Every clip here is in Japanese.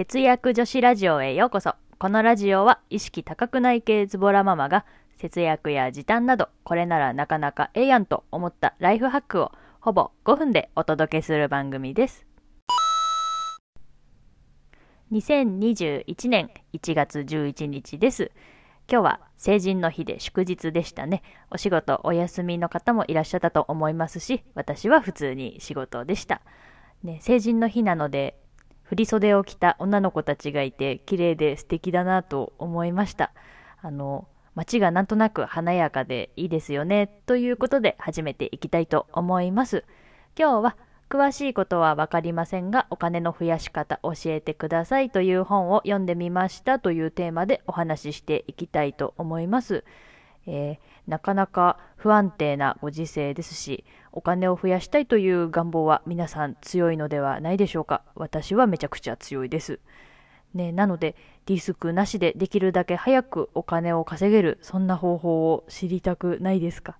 節約女子ラジオへようこそ。このラジオは意識高くない系ズボラママが節約や時短などこれならなかなかええやんと思ったライフハックをほぼ5分でお届けする番組です。2021年1月11日です。今日は成人の日で祝日でしたね。お仕事お休みの方もいらっしゃったと思いますし、私は普通に仕事でした。ね、成人の日なので振袖を着た女の子たちがいて綺麗で素敵だなと思いました。あの街がなんとなく華やかでいいですよね。ということで始めていきたいと思います。今日は詳しいことは分かりませんがお金の増やし方教えてくださいという本を読んでみましたというテーマでお話ししていきたいと思います。えー、なかなか不安定なご時世ですしお金を増やしたいという願望は皆さん強いのではないでしょうか。私はめちゃくちゃ強いです、ね、なのでリスクなしでできるだけ早くお金を稼げるそんな方法を知りたくないですか。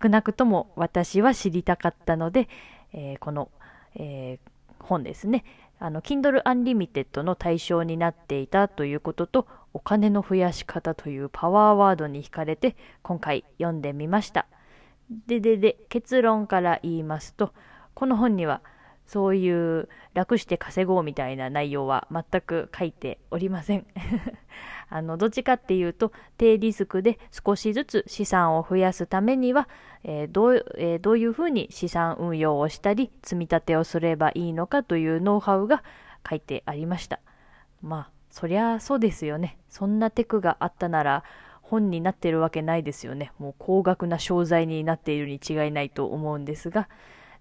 少なくとも私は知りたかったので、えー、この、えー、本ですね。あの Kindle Unlimited の対象になっていたということとお金の増やし方というパワーワードに惹かれて今回読んでみました。ででで結論から言いますとこの本にはそういう楽して稼ごうみたいな内容は全く書いておりません。あのどっちかっていうと低リスクで少しずつ資産を増やすためには、えー、どうえー、どういうふうに資産運用をしたり積み立てをすればいいのかというノウハウが書いてありました。まあそりゃそうですよね。そんなテクがあったなら本になってるわけないですよね。もう高額な商材になっているに違いないと思うんですが。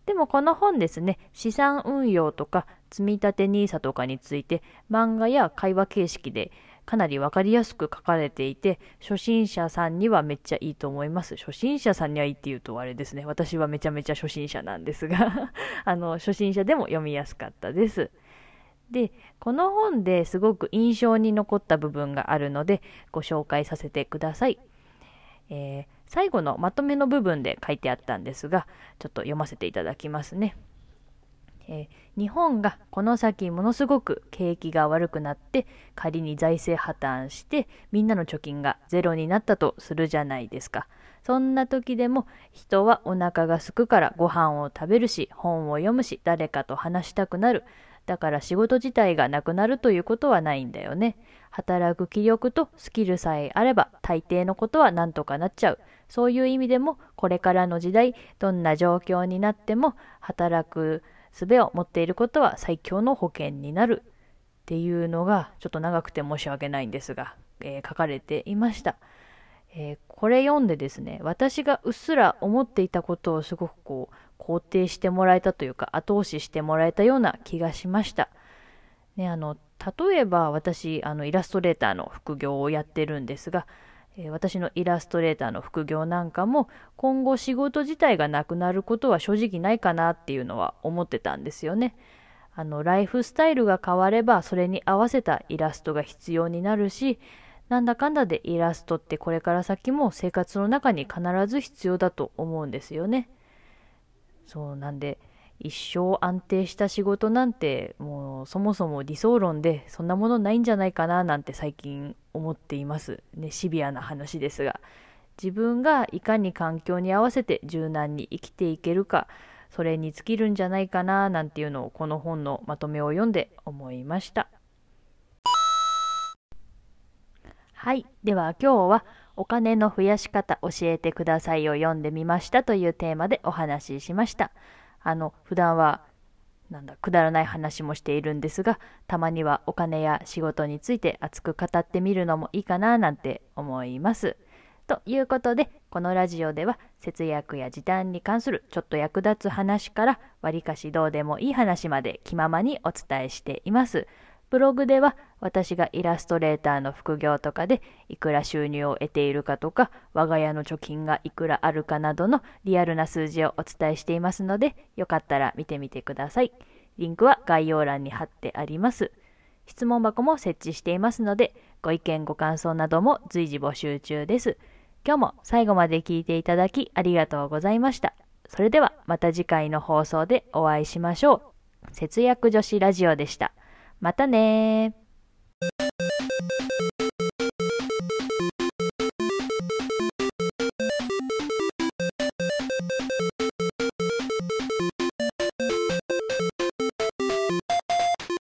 でもこの本ですね資産運用とか積立 NISA とかについて漫画や会話形式でかなり分かりやすく書かれていて初心者さんにはめっちゃいいと思います。初心者さんにはいいっていうとあれですね。私はめちゃめちゃ初心者なんですが。あの初心者でも読みやすかったです。でこの本ですごく印象に残った部分があるのでご紹介させてください、えー、最後のまとめの部分で書いてあったんですがちょっと読ませていただきますね、えー、日本がこの先ものすごく景気が悪くなって仮に財政破綻してみんなの貯金がゼロになったとするじゃないですか。そんな時でも人はお腹が空くからご飯を食べるし本を読むし誰かと話したくなる。だから仕事自体がなくなるということはないんだよね。働く気力とスキルさえあれば大抵のことはなんとかなっちゃう。そういう意味でもこれからの時代どんな状況になっても働く術を持っていることは最強の保険になるっていうのがちょっと長くて申し訳ないんですが、えー、書かれていました。えー、これ読んでですね私がうっすら思っていたことをすごくこう肯定してもらえたというか後押ししてもらえたような気がしました。ね、あの例えば私あのイラストレーターの副業をやってるんですが、えー、私のイラストレーターの副業なんかも今後仕事自体がなくなることは正直ないかなっていうのは思ってたんですよね。あのライフスタイルが変わればそれに合わせたイラストが必要になるしなんだかんだでイラストってこれから先も生活の中に必ず必要だと思うんですよね。そうなんで一生安定した仕事なんてもうそもそも理想論でそんなものないんじゃないかななんて最近思っています。ねシビアな話ですが。自分がいかに環境に合わせて柔軟に生きていけるかそれに尽きるんじゃないかななんていうのをこの本のまとめを読んで思いました。はい。では今日はお金の増やし方教えてくださいを読んでみましたというテーマでお話ししました。あの普段はなんだくだらない話もしているんですがたまにはお金や仕事について熱く語ってみるのもいいかななんて思います。ということでこのラジオでは節約や時短に関するちょっと役立つ話からわりかしどうでもいい話まで気ままにお伝えしています。ブログでは私がイラストレーターの副業とかでいくら収入を得ているかとか我が家の貯金がいくらあるかなどのリアルな数字をお伝えしていますのでよかったら見てみてください。リンクは概要欄に貼ってあります。質問箱も設置していますのでご意見ご感想なども随時募集中です。今日も最後まで聞いていただきありがとうございました。それではまた次回の放送でお会いしましょう。節約女子ラジオでした。またね